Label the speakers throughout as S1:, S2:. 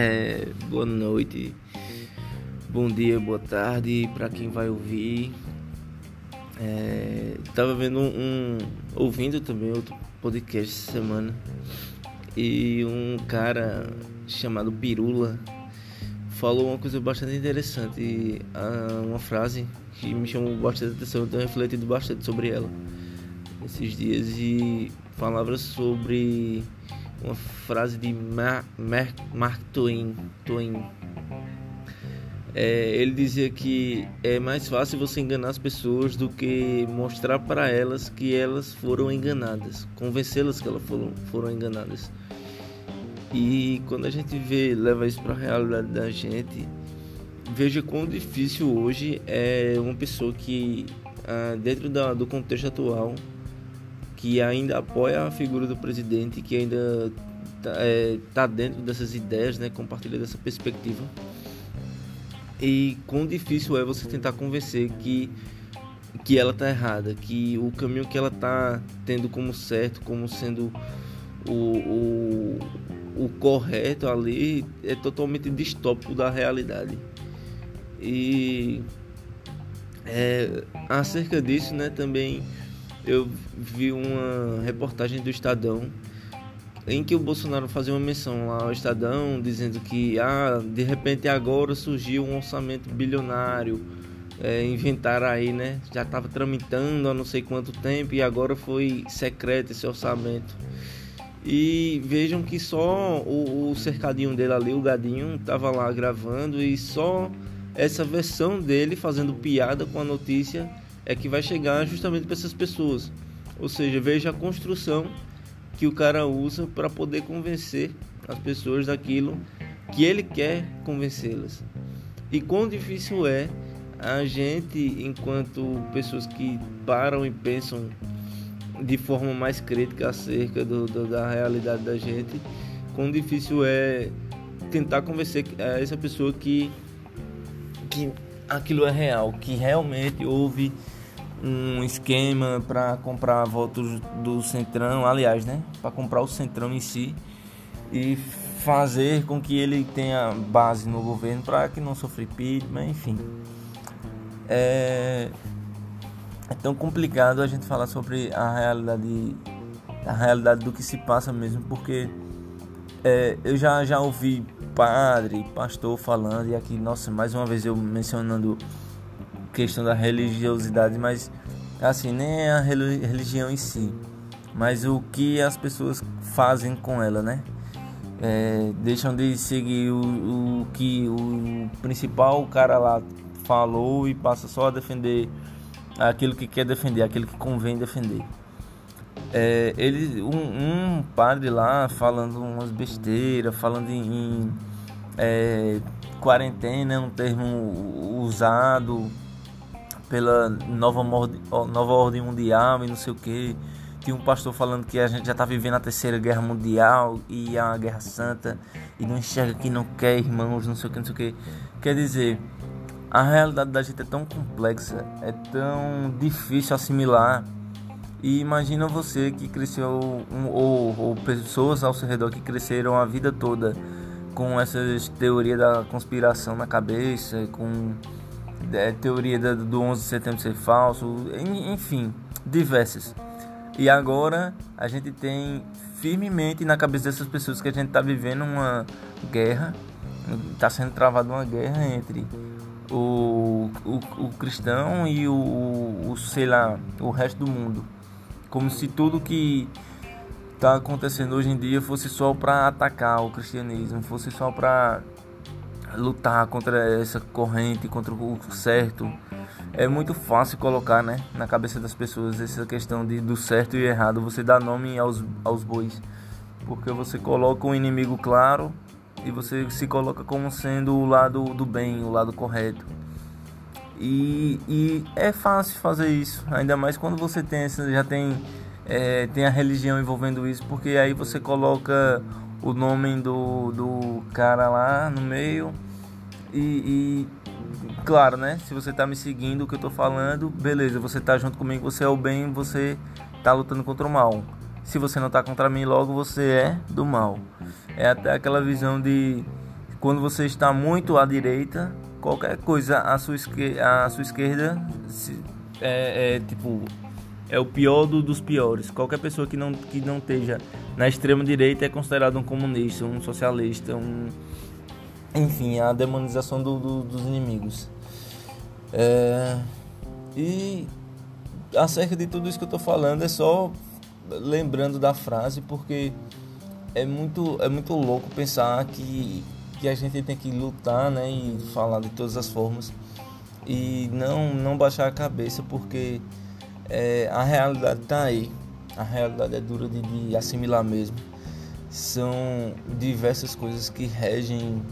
S1: É, boa noite, bom dia, boa tarde para quem vai ouvir. É, tava vendo um, ouvindo também outro podcast essa semana e um cara chamado Pirula falou uma coisa bastante interessante, uma frase que me chamou bastante atenção, eu tenho refletido bastante sobre ela esses dias e falava sobre uma frase de Mark, Mark Twain. Twain. É, ele dizia que é mais fácil você enganar as pessoas do que mostrar para elas que elas foram enganadas, convencê-las que elas foram, foram enganadas. E quando a gente vê, leva isso para a realidade da gente, veja quão difícil hoje é uma pessoa que, ah, dentro da, do contexto atual, que ainda apoia a figura do presidente, que ainda está é, tá dentro dessas ideias, né, compartilha dessa perspectiva. E quão difícil é você tentar convencer que que ela está errada, que o caminho que ela está tendo como certo, como sendo o, o, o correto ali, é totalmente distópico da realidade. E é, acerca disso, né, também eu vi uma reportagem do Estadão em que o Bolsonaro fazia uma menção lá ao Estadão dizendo que ah, de repente agora surgiu um orçamento bilionário é, inventaram aí né? Já estava tramitando há não sei quanto tempo e agora foi secreto esse orçamento. E vejam que só o, o cercadinho dele ali o gadinho estava lá gravando e só essa versão dele fazendo piada com a notícia é que vai chegar justamente para essas pessoas. Ou seja, veja a construção que o cara usa para poder convencer as pessoas daquilo que ele quer convencê-las. E quão difícil é a gente, enquanto pessoas que param e pensam de forma mais crítica acerca do, do, da realidade da gente, quão difícil é tentar convencer essa pessoa que, que aquilo é real, que realmente houve um esquema para comprar votos do Centrão, aliás, né, para comprar o Centrão em si e fazer com que ele tenha base no governo para que não sofra impeachment, enfim. É, é tão complicado a gente falar sobre a realidade a realidade do que se passa mesmo, porque é, eu já, já ouvi padre, pastor falando, e aqui, nossa, mais uma vez eu mencionando questão da religiosidade, mas assim, nem a religião em si, mas o que as pessoas fazem com ela, né? É, deixam de seguir o, o que o principal cara lá falou e passa só a defender aquilo que quer defender, aquilo que convém defender. É, ele, um, um, padre lá falando umas besteiras, falando em, em é, quarentena, um termo usado pela nova, nova ordem mundial e não sei o que. Tinha um pastor falando que a gente já está vivendo a terceira guerra mundial e a guerra santa e não enxerga que não quer irmãos, não sei o que, não sei o que. Quer dizer, a realidade da gente é tão complexa, é tão difícil assimilar. E imagina você que cresceu, um, ou, ou pessoas ao seu redor que cresceram a vida toda com essas teorias da conspiração na cabeça, com é, teoria do 11 de setembro ser falso, enfim, diversas. E agora a gente tem firmemente na cabeça dessas pessoas que a gente está vivendo uma guerra, está sendo travada uma guerra entre o, o, o cristão e o, o, sei lá, o resto do mundo. Como se tudo que está acontecendo hoje em dia fosse só para atacar o cristianismo, fosse só para lutar contra essa corrente, contra o certo. É muito fácil colocar né, na cabeça das pessoas essa questão de, do certo e errado. Você dá nome aos, aos bois. Porque você coloca um inimigo claro e você se coloca como sendo o lado do bem, o lado correto. E, e é fácil fazer isso, ainda mais quando você tem já tem, é, tem a religião envolvendo isso, porque aí você coloca o nome do, do cara lá no meio. E, e, claro, né? Se você tá me seguindo o que eu tô falando, beleza, você tá junto comigo, você é o bem, você tá lutando contra o mal. Se você não tá contra mim, logo você é do mal. É até aquela visão de quando você está muito à direita, qualquer coisa à sua esquerda, à sua esquerda é, é tipo é o pior do, dos piores. Qualquer pessoa que não, que não esteja na extrema direita é considerado um comunista, um socialista, um enfim, a demonização do, do, dos inimigos. É, e acerca de tudo isso que eu estou falando é só lembrando da frase porque é muito é muito louco pensar que que a gente tem que lutar, né, e falar de todas as formas e não não baixar a cabeça porque é, a realidade está aí. A realidade é dura de, de assimilar mesmo. São diversas coisas que regem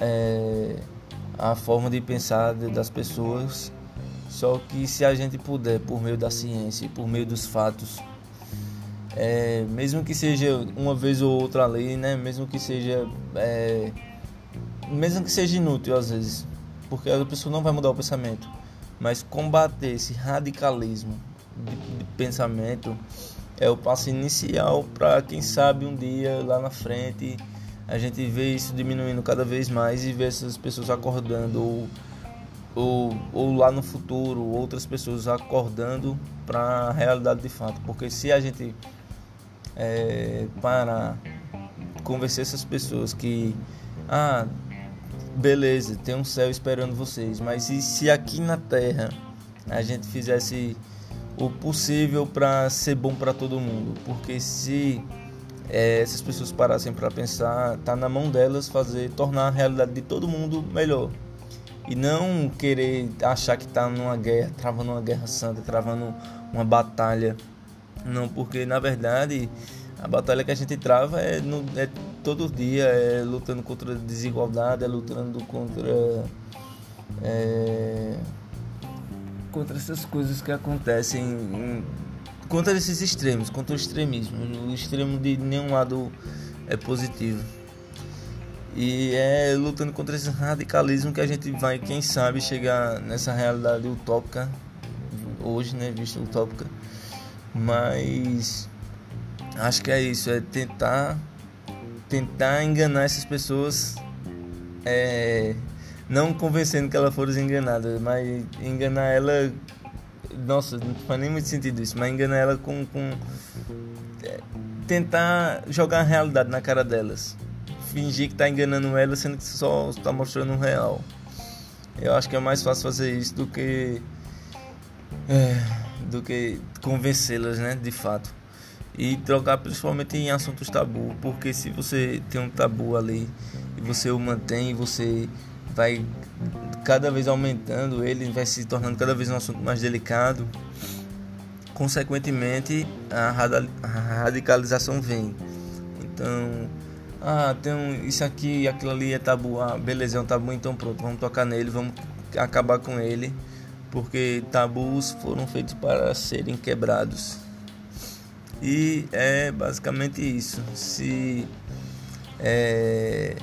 S1: é, a forma de pensar das pessoas. Só que se a gente puder, por meio da ciência por meio dos fatos, é, mesmo que seja uma vez ou outra lei, né? Mesmo que seja, é, mesmo que seja inútil às vezes, porque a pessoa não vai mudar o pensamento mas combater esse radicalismo de, de pensamento é o passo inicial para quem sabe um dia lá na frente a gente vê isso diminuindo cada vez mais e ver essas pessoas acordando ou, ou, ou lá no futuro outras pessoas acordando para a realidade de fato. Porque se a gente é, parar convencer essas pessoas que ah beleza, tem um céu esperando vocês, mas e se aqui na Terra a gente fizesse o possível para ser bom para todo mundo? Porque se é, essas pessoas parassem para pensar, tá na mão delas fazer tornar a realidade de todo mundo melhor. E não querer achar que tá numa guerra, travando uma guerra santa, travando uma batalha. Não, porque na verdade a batalha que a gente trava é, no, é todo dia, é lutando contra a desigualdade, é lutando contra. É, contra essas coisas que acontecem. Em, contra esses extremos, contra o extremismo. O extremo de nenhum lado é positivo. E é lutando contra esse radicalismo que a gente vai, quem sabe, chegar nessa realidade utópica hoje, né? Vista utópica. Mas Acho que é isso, é tentar tentar enganar essas pessoas, é, não convencendo que elas foram enganadas, mas enganar ela, nossa, não faz nem muito sentido isso, mas enganar ela com, com é, tentar jogar a realidade na cara delas, fingir que tá enganando ela, sendo que só está mostrando o real. Eu acho que é mais fácil fazer isso do que é, do que convencê-las, né, de fato e trocar principalmente em assuntos tabu, porque se você tem um tabu ali e você o mantém, você vai cada vez aumentando, ele vai se tornando cada vez um assunto mais delicado. Consequentemente, a radicalização vem. Então, ah, tem um, isso aqui, aquilo ali é tabu, ah, beleza, é um tabu, então pronto, vamos tocar nele, vamos acabar com ele, porque tabus foram feitos para serem quebrados. E é basicamente isso. Se é,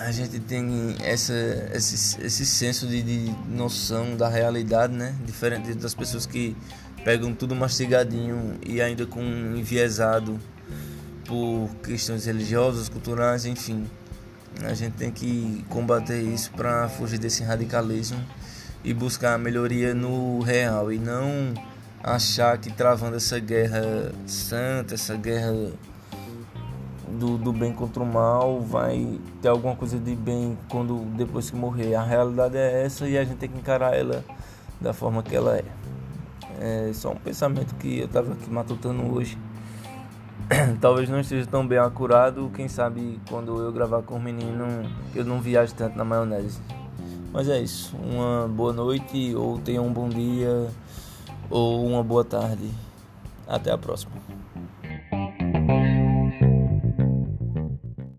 S1: a gente tem essa, esse, esse senso de, de noção da realidade, né? Diferente das pessoas que pegam tudo mastigadinho e ainda com enviesado por questões religiosas, culturais, enfim. A gente tem que combater isso para fugir desse radicalismo e buscar a melhoria no real e não achar que travando essa guerra santa, essa guerra do, do bem contra o mal, vai ter alguma coisa de bem quando depois que morrer. A realidade é essa e a gente tem que encarar ela da forma que ela é. É só um pensamento que eu estava aqui matutando hoje. Talvez não esteja tão bem acurado, quem sabe quando eu gravar com o menino eu não viaje tanto na maionese. Mas é isso. Uma boa noite ou tenha um bom dia ou uma boa tarde. Até a próxima.